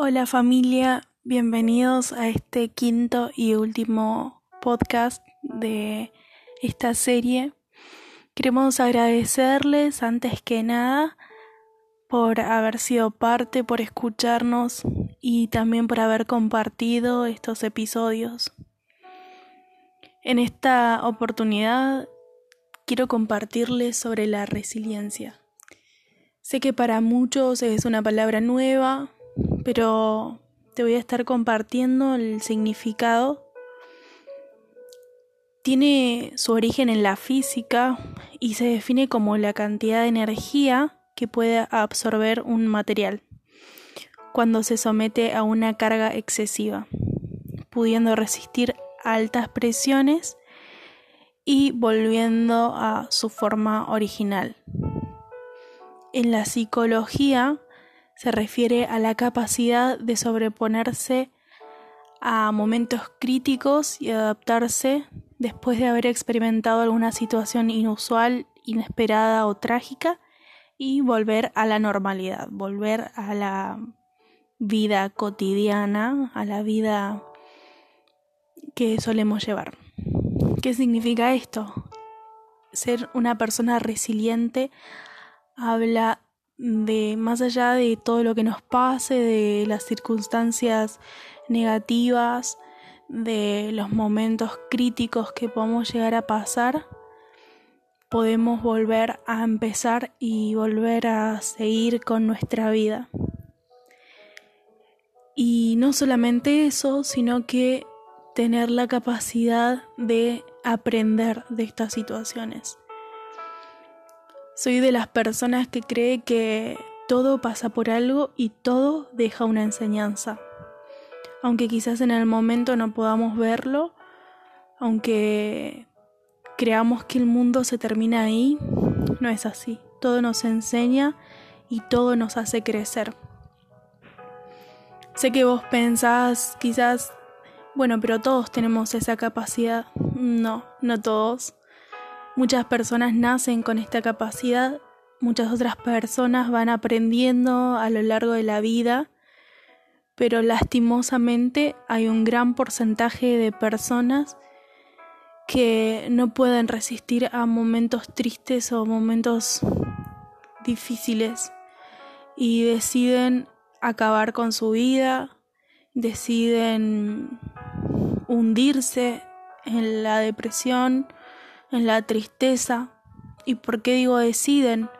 Hola familia, bienvenidos a este quinto y último podcast de esta serie. Queremos agradecerles antes que nada por haber sido parte, por escucharnos y también por haber compartido estos episodios. En esta oportunidad quiero compartirles sobre la resiliencia. Sé que para muchos es una palabra nueva, pero te voy a estar compartiendo el significado. Tiene su origen en la física y se define como la cantidad de energía que puede absorber un material cuando se somete a una carga excesiva, pudiendo resistir altas presiones y volviendo a su forma original. En la psicología se refiere a la capacidad de sobreponerse a momentos críticos y adaptarse después de haber experimentado alguna situación inusual, inesperada o trágica y volver a la normalidad, volver a la vida cotidiana, a la vida que solemos llevar. ¿Qué significa esto? Ser una persona resiliente habla de más allá de todo lo que nos pase, de las circunstancias negativas, de los momentos críticos que podemos llegar a pasar, podemos volver a empezar y volver a seguir con nuestra vida. Y no solamente eso, sino que tener la capacidad de aprender de estas situaciones. Soy de las personas que cree que todo pasa por algo y todo deja una enseñanza. Aunque quizás en el momento no podamos verlo, aunque creamos que el mundo se termina ahí, no es así. Todo nos enseña y todo nos hace crecer. Sé que vos pensás quizás, bueno, pero todos tenemos esa capacidad. No, no todos. Muchas personas nacen con esta capacidad, muchas otras personas van aprendiendo a lo largo de la vida, pero lastimosamente hay un gran porcentaje de personas que no pueden resistir a momentos tristes o momentos difíciles y deciden acabar con su vida, deciden hundirse en la depresión, en la tristeza. ¿Y por qué digo deciden?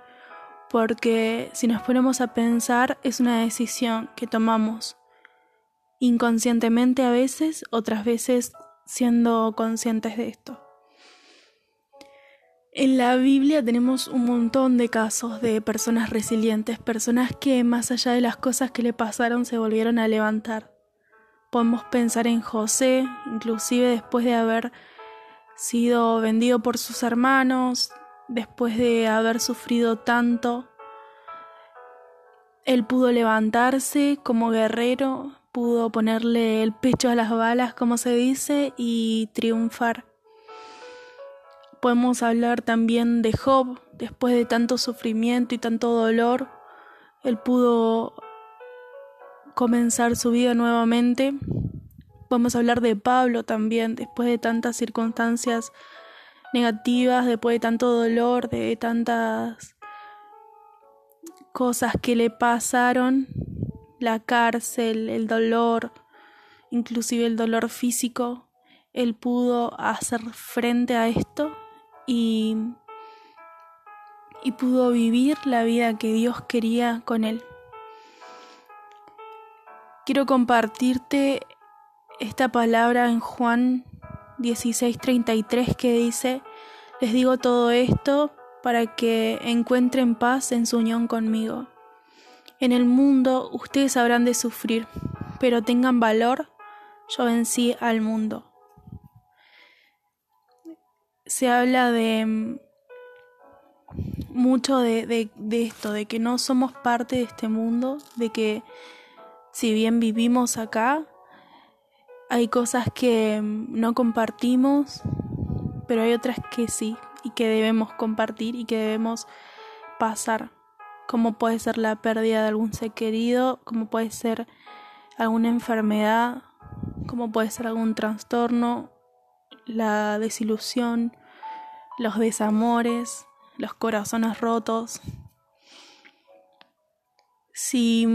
Porque si nos ponemos a pensar es una decisión que tomamos inconscientemente a veces, otras veces siendo conscientes de esto. En la Biblia tenemos un montón de casos de personas resilientes, personas que más allá de las cosas que le pasaron se volvieron a levantar. Podemos pensar en José, inclusive después de haber sido vendido por sus hermanos, después de haber sufrido tanto, él pudo levantarse como guerrero, pudo ponerle el pecho a las balas, como se dice, y triunfar. Podemos hablar también de Job, después de tanto sufrimiento y tanto dolor, él pudo comenzar su vida nuevamente Podemos hablar de Pablo también, después de tantas circunstancias negativas, después de tanto dolor, de tantas cosas que le pasaron, la cárcel, el dolor, inclusive el dolor físico, él pudo hacer frente a esto y, y pudo vivir la vida que Dios quería con él. Quiero compartirte esta palabra en Juan 16:33 que dice, les digo todo esto para que encuentren paz en su unión conmigo. En el mundo ustedes habrán de sufrir, pero tengan valor, yo vencí al mundo. Se habla de mm, mucho de, de esto, de que no somos parte de este mundo, de que si bien vivimos acá, hay cosas que mm, no compartimos, pero hay otras que sí y que debemos compartir y que debemos pasar, como puede ser la pérdida de algún ser querido, como puede ser alguna enfermedad, como puede ser algún trastorno, la desilusión, los desamores, los corazones rotos. Si,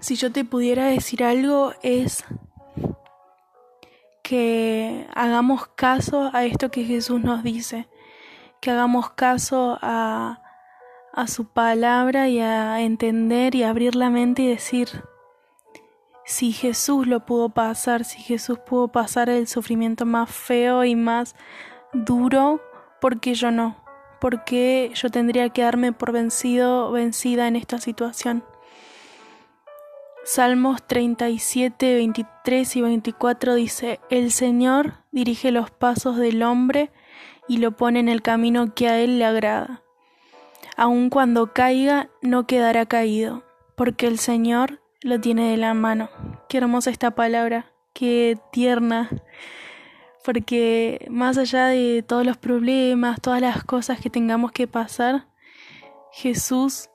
si yo te pudiera decir algo es que hagamos caso a esto que Jesús nos dice, que hagamos caso a, a su palabra y a entender y abrir la mente y decir, si Jesús lo pudo pasar, si Jesús pudo pasar el sufrimiento más feo y más duro, ¿por qué yo no? ¿Por qué yo tendría que darme por vencido, vencida en esta situación? Salmos 37, 23 y 24 dice, El Señor dirige los pasos del hombre y lo pone en el camino que a él le agrada. Aun cuando caiga, no quedará caído, porque el Señor lo tiene de la mano. Qué hermosa esta palabra, qué tierna, porque más allá de todos los problemas, todas las cosas que tengamos que pasar, Jesús,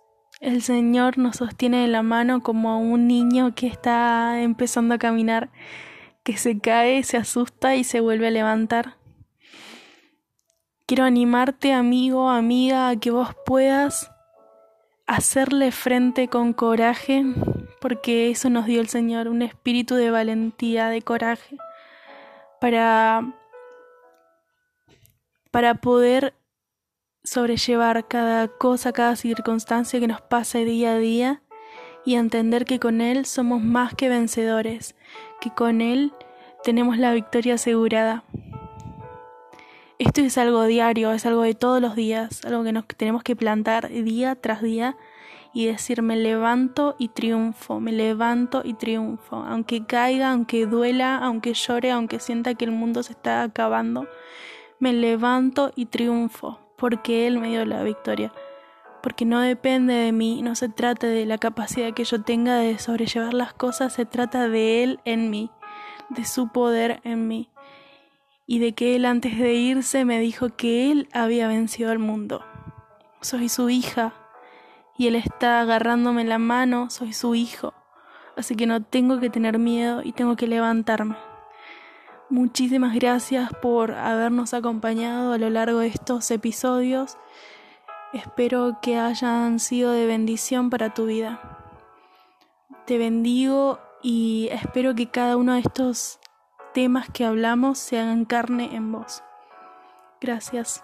el Señor, nos sostiene de la mano como un niño que está empezando a caminar, que se cae, se asusta y se vuelve a levantar. Quiero animarte, amigo, amiga, a que vos puedas hacerle frente con coraje porque eso nos dio el Señor, un espíritu de valentía, de coraje, para, para poder sobrellevar cada cosa, cada circunstancia que nos pase día a día y entender que con Él somos más que vencedores, que con Él tenemos la victoria asegurada. Esto es algo diario, es algo de todos los días, algo que nos tenemos que plantar día tras día y decir me levanto y triunfo, me levanto y triunfo, aunque caiga, aunque duela, aunque llore, aunque sienta que el mundo se está acabando, me levanto y triunfo, porque Él me dio la victoria, porque no depende de mí, no se trata de la capacidad que yo tenga de sobrellevar las cosas, se trata de Él en mí, de su poder en mí, y de que Él antes de irse me dijo que Él había vencido al mundo. Soy su hija, y Él está agarrándome la mano, soy su hijo, así que no tengo que tener miedo y tengo que levantarme. Muchísimas gracias por habernos acompañado a lo largo de estos episodios. Espero que hayan sido de bendición para tu vida. Te bendigo y espero que cada uno de estos temas que hablamos se hagan carne en vos. Gracias.